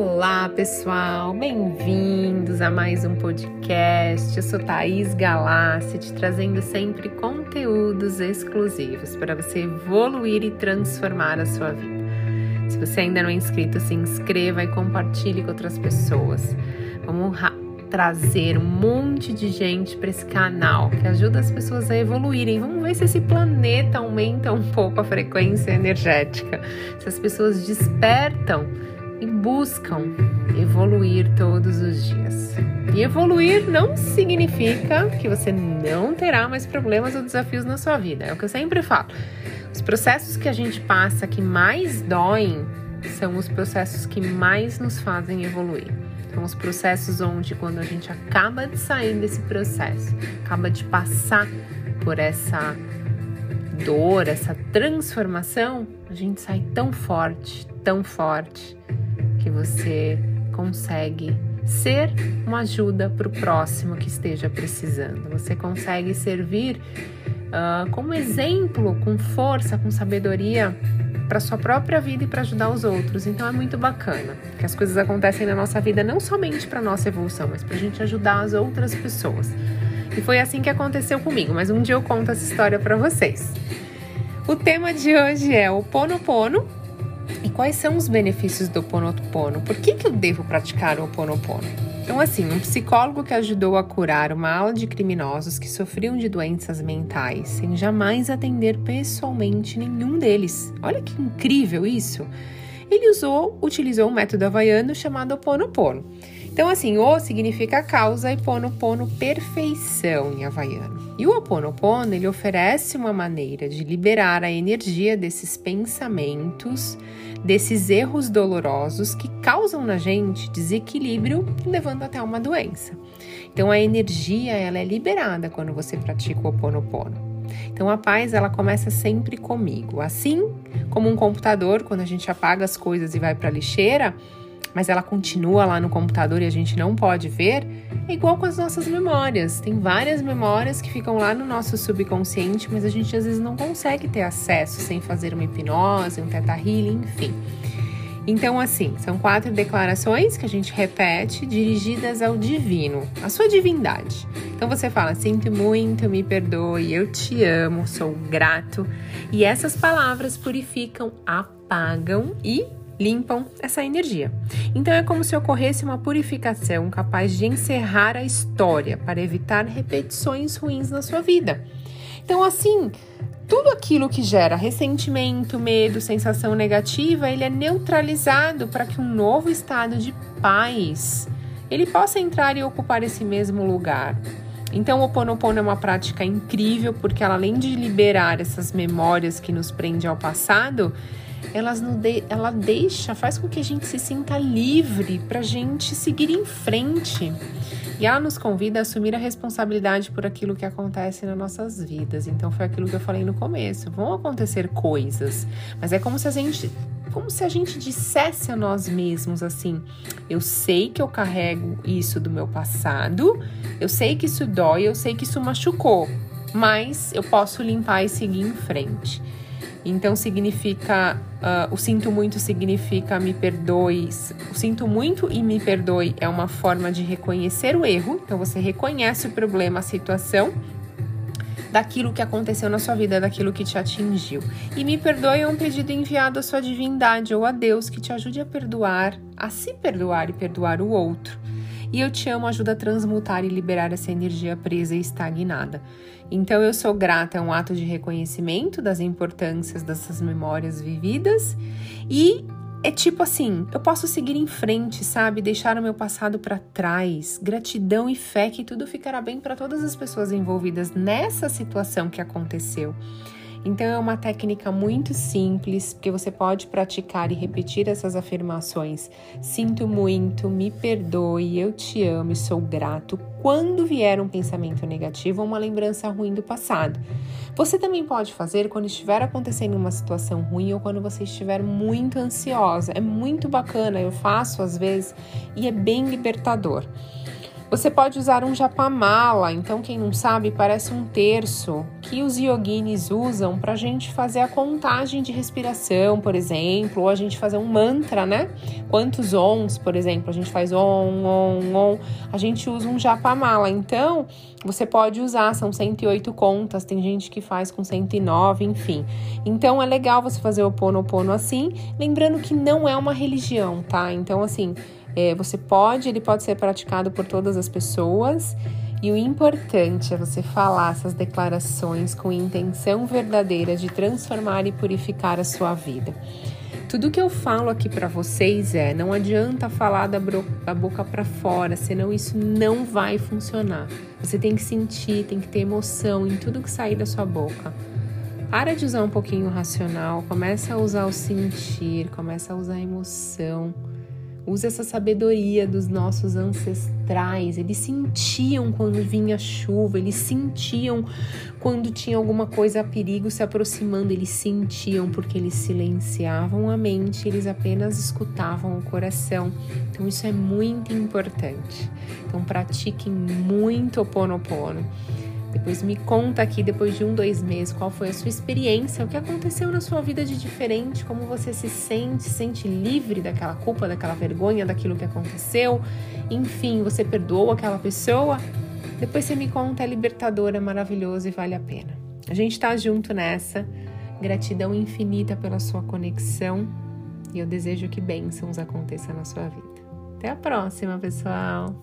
Olá, pessoal, bem-vindos a mais um podcast. Eu sou Thaís Galassi, te trazendo sempre conteúdos exclusivos para você evoluir e transformar a sua vida. Se você ainda não é inscrito, se inscreva e compartilhe com outras pessoas. Vamos trazer um monte de gente para esse canal que ajuda as pessoas a evoluírem. Vamos ver se esse planeta aumenta um pouco a frequência energética, se as pessoas despertam buscam evoluir todos os dias. E evoluir não significa que você não terá mais problemas ou desafios na sua vida. É o que eu sempre falo. Os processos que a gente passa que mais doem são os processos que mais nos fazem evoluir. São os processos onde, quando a gente acaba de sair desse processo, acaba de passar por essa dor, essa transformação, a gente sai tão forte, tão forte, que você consegue ser uma ajuda para o próximo que esteja precisando. Você consegue servir uh, como exemplo, com força, com sabedoria para sua própria vida e para ajudar os outros. Então é muito bacana que as coisas acontecem na nossa vida não somente para nossa evolução, mas para a gente ajudar as outras pessoas. E foi assim que aconteceu comigo. Mas um dia eu conto essa história para vocês. O tema de hoje é o Pono Pono e quais são os benefícios do Ponopono? Por que, que eu devo praticar o Ponopono? Então, assim, um psicólogo que ajudou a curar uma ala de criminosos que sofriam de doenças mentais, sem jamais atender pessoalmente nenhum deles. Olha que incrível isso! Ele usou, utilizou um método havaiano chamado Ponopono. Então, assim, o significa causa e pono pono perfeição em havaiano. E o Oponopono, ele oferece uma maneira de liberar a energia desses pensamentos, desses erros dolorosos que causam na gente desequilíbrio, levando até uma doença. Então, a energia, ela é liberada quando você pratica o Oponopono. Então a paz ela começa sempre comigo. Assim como um computador, quando a gente apaga as coisas e vai para a lixeira, mas ela continua lá no computador e a gente não pode ver, é igual com as nossas memórias. Tem várias memórias que ficam lá no nosso subconsciente, mas a gente às vezes não consegue ter acesso sem fazer uma hipnose, um teta healing, enfim. Então, assim, são quatro declarações que a gente repete dirigidas ao divino, à sua divindade. Então você fala: sinto muito, me perdoe, eu te amo, sou grato. E essas palavras purificam, apagam e limpam essa energia. Então é como se ocorresse uma purificação capaz de encerrar a história para evitar repetições ruins na sua vida. Então, assim, tudo aquilo que gera ressentimento, medo, sensação negativa, ele é neutralizado para que um novo estado de paz ele possa entrar e ocupar esse mesmo lugar. Então, o Ponopono é uma prática incrível porque ela além de liberar essas memórias que nos prendem ao passado, elas de, ela deixa, faz com que a gente se sinta livre para a gente seguir em frente. E ela nos convida a assumir a responsabilidade por aquilo que acontece nas nossas vidas. Então foi aquilo que eu falei no começo. Vão acontecer coisas, mas é como se a gente como se a gente dissesse a nós mesmos assim: eu sei que eu carrego isso do meu passado, eu sei que isso dói, eu sei que isso machucou, mas eu posso limpar e seguir em frente. Então significa uh, o sinto muito significa me perdoe. O sinto muito e me perdoe é uma forma de reconhecer o erro. Então você reconhece o problema, a situação daquilo que aconteceu na sua vida, daquilo que te atingiu. E me perdoe é um pedido enviado à sua divindade ou a Deus que te ajude a perdoar, a se perdoar e perdoar o outro. E eu te amo ajuda a transmutar e liberar essa energia presa e estagnada. Então eu sou grata, é um ato de reconhecimento das importâncias dessas memórias vividas e é tipo assim, eu posso seguir em frente, sabe? Deixar o meu passado para trás. Gratidão e fé que tudo ficará bem para todas as pessoas envolvidas nessa situação que aconteceu. Então é uma técnica muito simples que você pode praticar e repetir essas afirmações. Sinto muito, me perdoe, eu te amo e sou grato quando vier um pensamento negativo ou uma lembrança ruim do passado. Você também pode fazer quando estiver acontecendo uma situação ruim ou quando você estiver muito ansiosa. É muito bacana, eu faço às vezes e é bem libertador. Você pode usar um japamala, então quem não sabe parece um terço que os yoginis usam para a gente fazer a contagem de respiração, por exemplo, ou a gente fazer um mantra, né? Quantos ons, por exemplo, a gente faz on, on, on, a gente usa um japamala. Então, você pode usar, são 108 contas, tem gente que faz com 109, enfim. Então é legal você fazer o pono pono assim, lembrando que não é uma religião, tá? Então assim, é, você pode, ele pode ser praticado por todas as pessoas. E o importante é você falar essas declarações com intenção verdadeira de transformar e purificar a sua vida. Tudo que eu falo aqui para vocês é: não adianta falar da, da boca para fora, senão isso não vai funcionar. Você tem que sentir, tem que ter emoção em tudo que sair da sua boca. Para de usar um pouquinho o racional, começa a usar o sentir, começa a usar a emoção. Usa essa sabedoria dos nossos ancestrais. Eles sentiam quando vinha chuva, eles sentiam quando tinha alguma coisa a perigo se aproximando, eles sentiam porque eles silenciavam a mente, eles apenas escutavam o coração. Então isso é muito importante. Então pratiquem muito o Ponopono. Depois me conta aqui, depois de um, dois meses, qual foi a sua experiência, o que aconteceu na sua vida de diferente, como você se sente, se sente livre daquela culpa, daquela vergonha, daquilo que aconteceu. Enfim, você perdoou aquela pessoa? Depois você me conta, é libertador, é maravilhoso e vale a pena. A gente tá junto nessa. Gratidão infinita pela sua conexão e eu desejo que bênçãos aconteçam na sua vida. Até a próxima, pessoal!